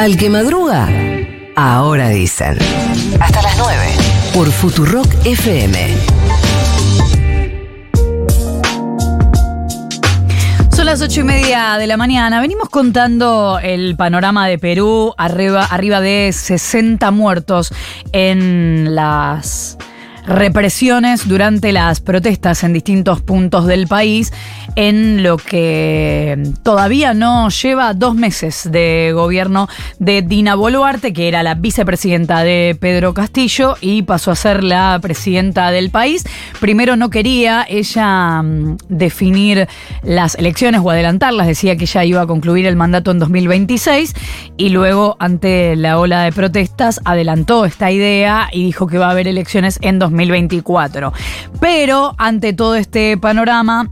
Al que madruga, ahora dicen. Hasta las 9. Por Futurock FM. Son las ocho y media de la mañana. Venimos contando el panorama de Perú, arriba, arriba de 60 muertos en las represiones durante las protestas en distintos puntos del país, en lo que todavía no lleva dos meses de gobierno de Dina Boluarte, que era la vicepresidenta de Pedro Castillo y pasó a ser la presidenta del país. Primero no quería ella mm, definir las elecciones o adelantarlas, decía que ya iba a concluir el mandato en 2026 y luego ante la ola de protestas adelantó esta idea y dijo que va a haber elecciones en 2024. Pero ante todo este panorama,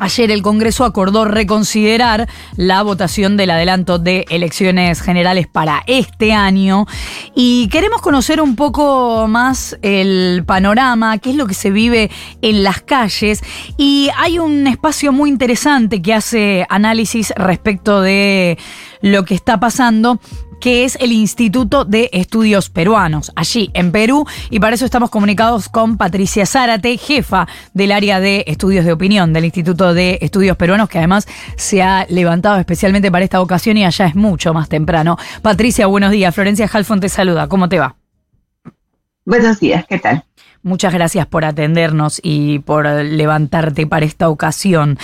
Ayer el Congreso acordó reconsiderar la votación del adelanto de elecciones generales para este año. Y queremos conocer un poco más el panorama, qué es lo que se vive en las calles. Y hay un espacio muy interesante que hace análisis respecto de lo que está pasando que es el Instituto de Estudios Peruanos, allí en Perú. Y para eso estamos comunicados con Patricia Zárate, jefa del área de estudios de opinión del Instituto de Estudios Peruanos, que además se ha levantado especialmente para esta ocasión y allá es mucho más temprano. Patricia, buenos días. Florencia Halfon te saluda. ¿Cómo te va? Buenos días, ¿qué tal? Muchas gracias por atendernos y por levantarte para esta ocasión.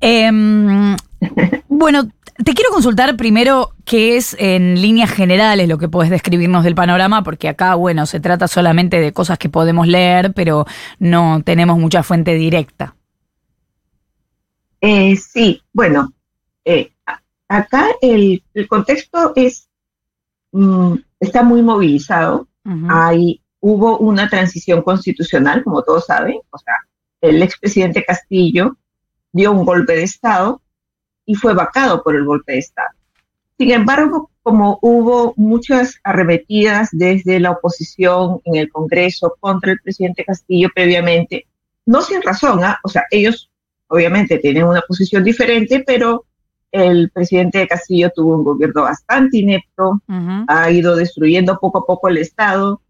Em, bueno, te quiero consultar primero qué es en líneas generales lo que puedes describirnos del panorama, porque acá, bueno, se trata solamente de cosas que podemos leer, pero no tenemos mucha fuente directa. Eh, sí, bueno, eh, acá el, contexto es mm, está muy movilizado. Hay, hubo una transición constitucional, como todos saben, o sea, el expresidente Castillo dio un golpe de Estado y fue vacado por el golpe de Estado. Sin embargo, como hubo muchas arremetidas desde la oposición en el Congreso contra el presidente Castillo previamente, no sin razón, ¿ah? o sea, ellos obviamente tienen una posición diferente, pero el presidente Castillo tuvo un gobierno bastante inepto, ha ido destruyendo poco a poco el Estado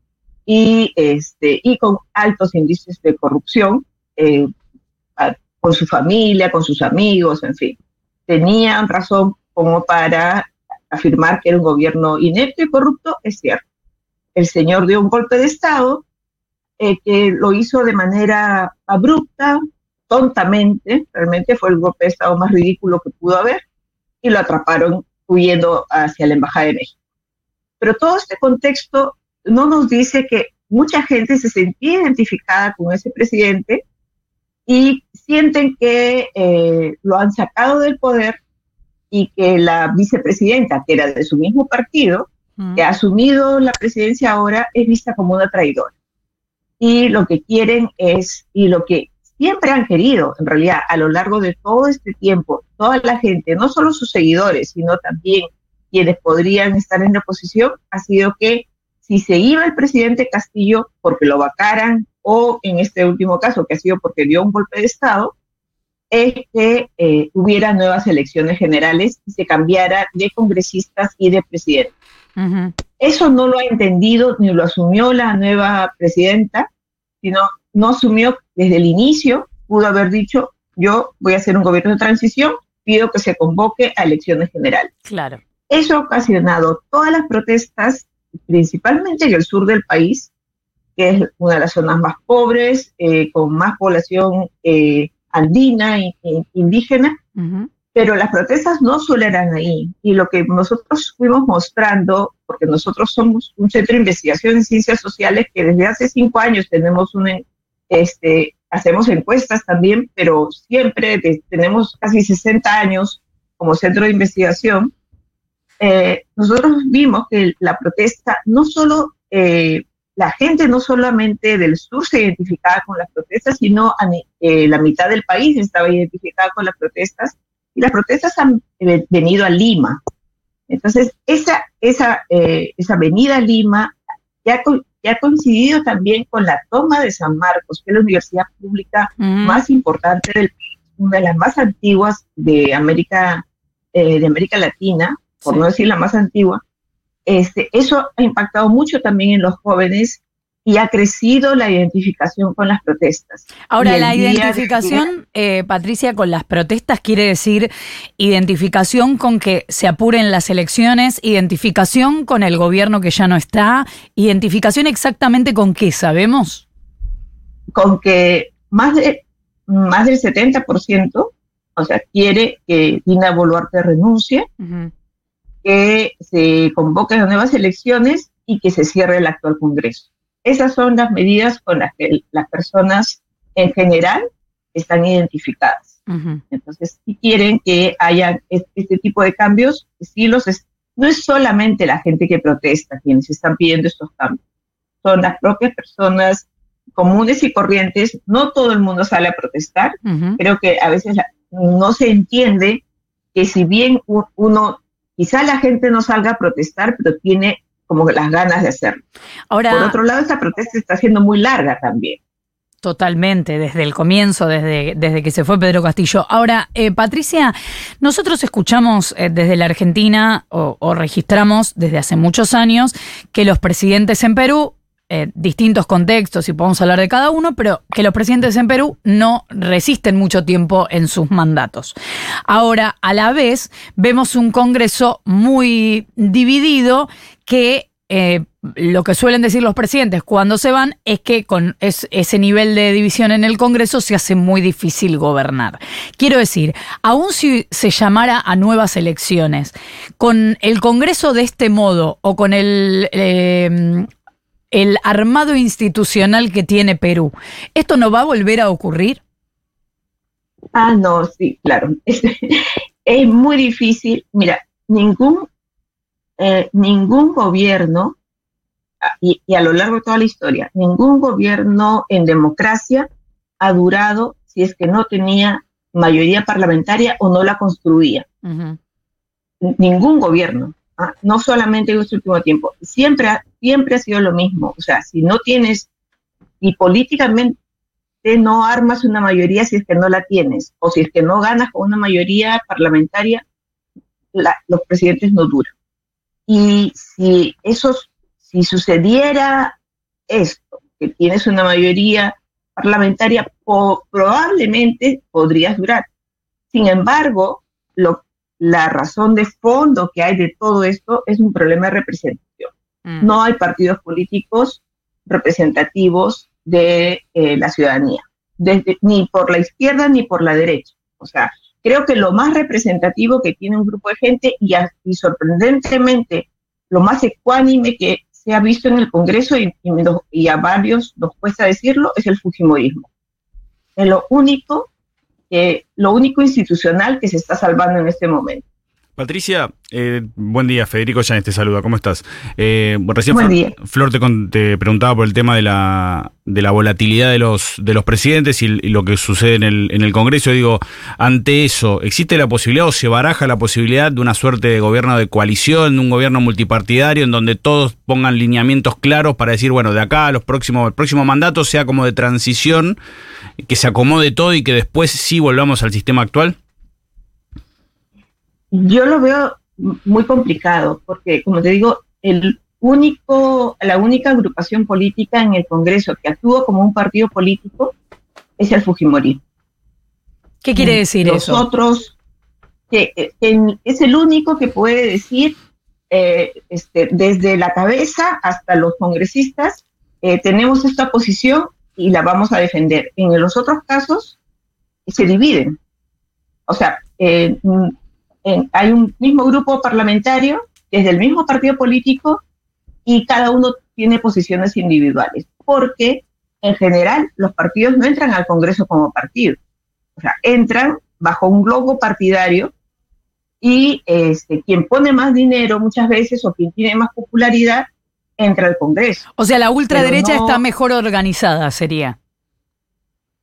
y, este, y con altos índices de corrupción eh, con su familia, con sus amigos, en fin tenían razón como para afirmar que era un gobierno inepto y corrupto, es cierto. El señor dio un golpe de Estado eh, que lo hizo de manera abrupta, tontamente, realmente fue el golpe de Estado más ridículo que pudo haber, y lo atraparon huyendo hacia la Embajada de México. Pero todo este contexto no nos dice que mucha gente se sentía identificada con ese presidente y sienten que eh, lo han sacado del poder y que la vicepresidenta, que era de su mismo partido, que ha asumido la presidencia ahora, es vista como una traidora. Y lo que quieren es, y lo que siempre han querido, en realidad, a lo largo de todo este tiempo, toda la gente, no solo sus seguidores, sino también quienes podrían estar en la oposición, ha sido que si se iba el presidente Castillo porque lo vacaran o en este último caso, que ha sido porque dio un golpe de Estado, es que eh, hubiera nuevas elecciones generales y se cambiara de congresistas y de presidente. Eso no lo ha entendido ni lo asumió la nueva presidenta, sino no asumió desde el inicio, pudo haber dicho, yo voy a hacer un gobierno de transición, pido que se convoque a elecciones generales. Claro. Eso ha ocasionado todas las protestas, principalmente en el sur del país, que es una de las zonas más pobres, eh, con más población eh, andina e, indígena, pero las protestas no solo eran ahí. Y lo que nosotros fuimos mostrando, porque nosotros somos un centro de investigación en ciencias sociales que desde hace cinco años tenemos un, este, hacemos encuestas también, pero siempre tenemos casi 60 años como centro de investigación, eh, nosotros vimos que la protesta no solo la gente no solamente del sur se identificaba con las protestas, sino eh, la mitad del país estaba identificada con las protestas y las protestas han eh, venido a Lima. Entonces, esa, esa, eh, esa venida a Lima ya, ya, ha coincidido también con la toma de San Marcos, que es la universidad pública más importante del país, una de las más antiguas de América, de América Latina, por no decir la más antigua, este, eso ha impactado mucho también en los jóvenes y ha crecido la identificación con las protestas. Ahora, la identificación, eh, Patricia, con las protestas quiere decir identificación con que se apuren las elecciones, identificación con el gobierno que ya no está, identificación exactamente con qué, ¿sabemos? Con que más, de, más del 70%, o sea, quiere que Dina Boluarte renuncie, que se convoquen nuevas elecciones y que se cierre el actual Congreso. Esas son las medidas con las que las personas en general están identificadas. Entonces, si quieren que haya este tipo de cambios, sí los no es solamente la gente que protesta quienes están pidiendo estos cambios, son las propias personas comunes y corrientes. No todo el mundo sale a protestar. Creo que a veces no se entiende que si bien uno, quizá la gente no salga a protestar, pero tiene como las ganas de hacerlo. Ahora, Por otro lado, esta protesta está siendo muy larga también. Totalmente, desde el comienzo, desde, desde que se fue Pedro Castillo. Ahora, eh, Patricia, nosotros escuchamos eh, desde la Argentina o, registramos desde hace muchos años que los presidentes en Perú, eh, distintos contextos y podemos hablar de cada uno, pero que los presidentes en Perú no resisten mucho tiempo en sus mandatos. Ahora, a la vez, vemos un Congreso muy dividido que eh, lo que suelen decir los presidentes cuando se van es que con ese nivel de división en el Congreso se hace muy difícil gobernar. Quiero decir, aun si se llamara a nuevas elecciones, con el Congreso de este modo o con el, eh, el armado institucional que tiene Perú, ¿esto no va a volver a ocurrir? Ah, no, sí, claro. es muy difícil. Mira, ningún eh, ningún gobierno, ah, y, a lo largo de toda la historia, ningún gobierno en democracia ha durado si es que no tenía mayoría parlamentaria o no la construía. Ningún gobierno, ¿ah? no solamente en este último tiempo, siempre ha, siempre ha sido lo mismo. O sea, si no tienes, y políticamente no armas una mayoría si es que no la tienes, o si es que no ganas con una mayoría parlamentaria, los presidentes no duran. Y si eso, si sucediera esto, que tienes una mayoría parlamentaria, probablemente podrías durar. Sin embargo, lo, la razón de fondo que hay de todo esto es un problema de representación. Mm. No hay partidos políticos representativos de eh, la ciudadanía, ni por la izquierda ni por la derecha. O sea, creo que lo más representativo que tiene un grupo de gente y, sorprendentemente lo más ecuánime que se ha visto en el Congreso y, y, a varios nos cuesta decirlo es el Fujimorismo. Es lo único, que, lo único institucional que se está salvando en este momento. Patricia, eh, buen día. Federico Llanes te saluda. ¿Cómo estás? Eh, recién buen Flor, te, preguntaba por el tema de la, de la volatilidad de los, de los presidentes y, lo que sucede en el, en el Congreso. Digo, ante eso, ¿existe la posibilidad o se baraja la posibilidad de una suerte de gobierno de coalición, un gobierno multipartidario en donde todos pongan lineamientos claros para decir, bueno, de acá a los próximos, el próximo mandato sea como de transición, que se acomode todo y que después sí volvamos al sistema actual? Yo lo veo muy complicado porque, como te digo, el único, la única agrupación política en el Congreso que actúa como un partido político es el Fujimori. ¿Qué quiere mm, decir Los eso? Nosotros, que, es el único que puede decir eh, este, desde la cabeza hasta los congresistas, eh, tenemos esta posición y la vamos a defender. En los otros casos se dividen. O sea, eh, hay un mismo grupo parlamentario, que es del mismo partido político, y cada uno tiene posiciones individuales, porque en general los partidos no entran al Congreso como partido, o sea, entran bajo un logo partidario y este, quien pone más dinero muchas veces o quien tiene más popularidad entra al Congreso. O sea, la ultraderecha está mejor organizada, sería.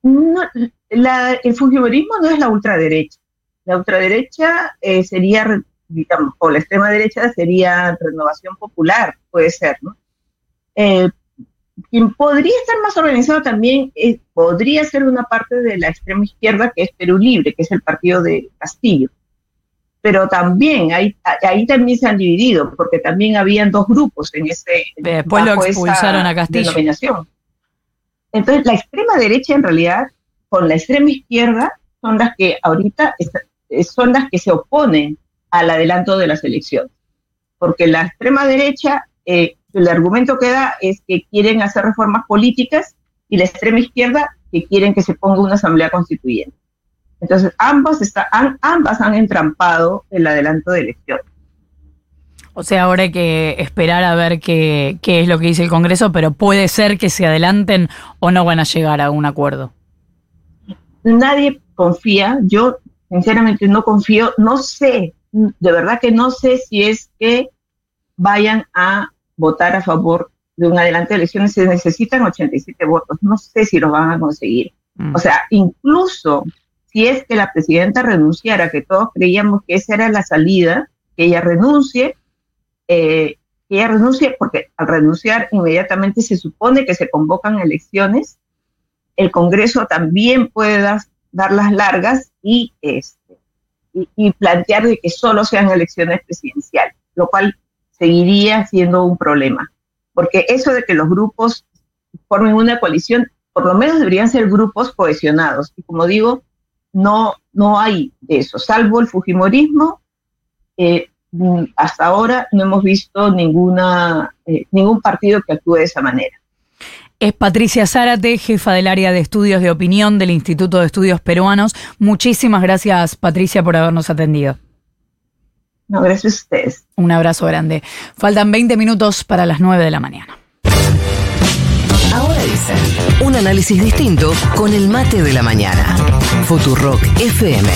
el fujimorismo no es la ultraderecha. La ultraderecha eh, sería, digamos, o la extrema derecha sería renovación popular, puede ser, ¿no? Eh, quien podría estar más organizado también eh, podría ser una parte de la extrema izquierda que es Perú Libre, que es el partido de Castillo. pero también ahí, ahí también se han dividido, porque también habían dos grupos en ese. Después lo expulsaron a Castillo. Denominación. Entonces, la extrema derecha, en realidad, con la extrema izquierda, son las que ahorita son las que se oponen al adelanto de las elecciones. Porque la extrema derecha, eh, el argumento que da es que quieren hacer reformas políticas y la extrema izquierda que quieren que se ponga una asamblea constituyente. Entonces, ambas, ambas han entrampado el adelanto de elecciones. O sea, ahora hay que esperar a ver qué, qué es lo que dice el Congreso, pero puede ser que se adelanten o no van a llegar a un acuerdo. Nadie confía, yo sinceramente no confío, no sé, de verdad que no sé si es que vayan a votar a favor de un adelanto de elecciones, se necesitan 87 votos, no sé si los van a conseguir. Mm. O sea, incluso si es que la presidenta renunciara, que todos creíamos que esa era la salida, que ella renuncie, eh, que ella renuncie, porque al renunciar inmediatamente se supone que se convocan elecciones, el Congreso también puede dar, las largas y, este, y, plantear de que solo sean elecciones presidenciales, lo cual seguiría siendo un problema, porque eso de que los grupos formen una coalición, por lo menos deberían ser grupos cohesionados. Y como digo, no, no hay de eso, salvo el Fujimorismo. Mm, hasta ahora no hemos visto ninguna, eh, ningún partido que actúe de esa manera. Es Patricia Zárate, jefa del área de estudios de opinión del Instituto de Estudios Peruanos. Muchísimas gracias, Patricia, por habernos atendido. No, gracias a ustedes. Un abrazo grande. Faltan 20 minutos para las 9 de la mañana. Ahora dicen, un análisis distinto con el mate de la mañana. Futurock FM.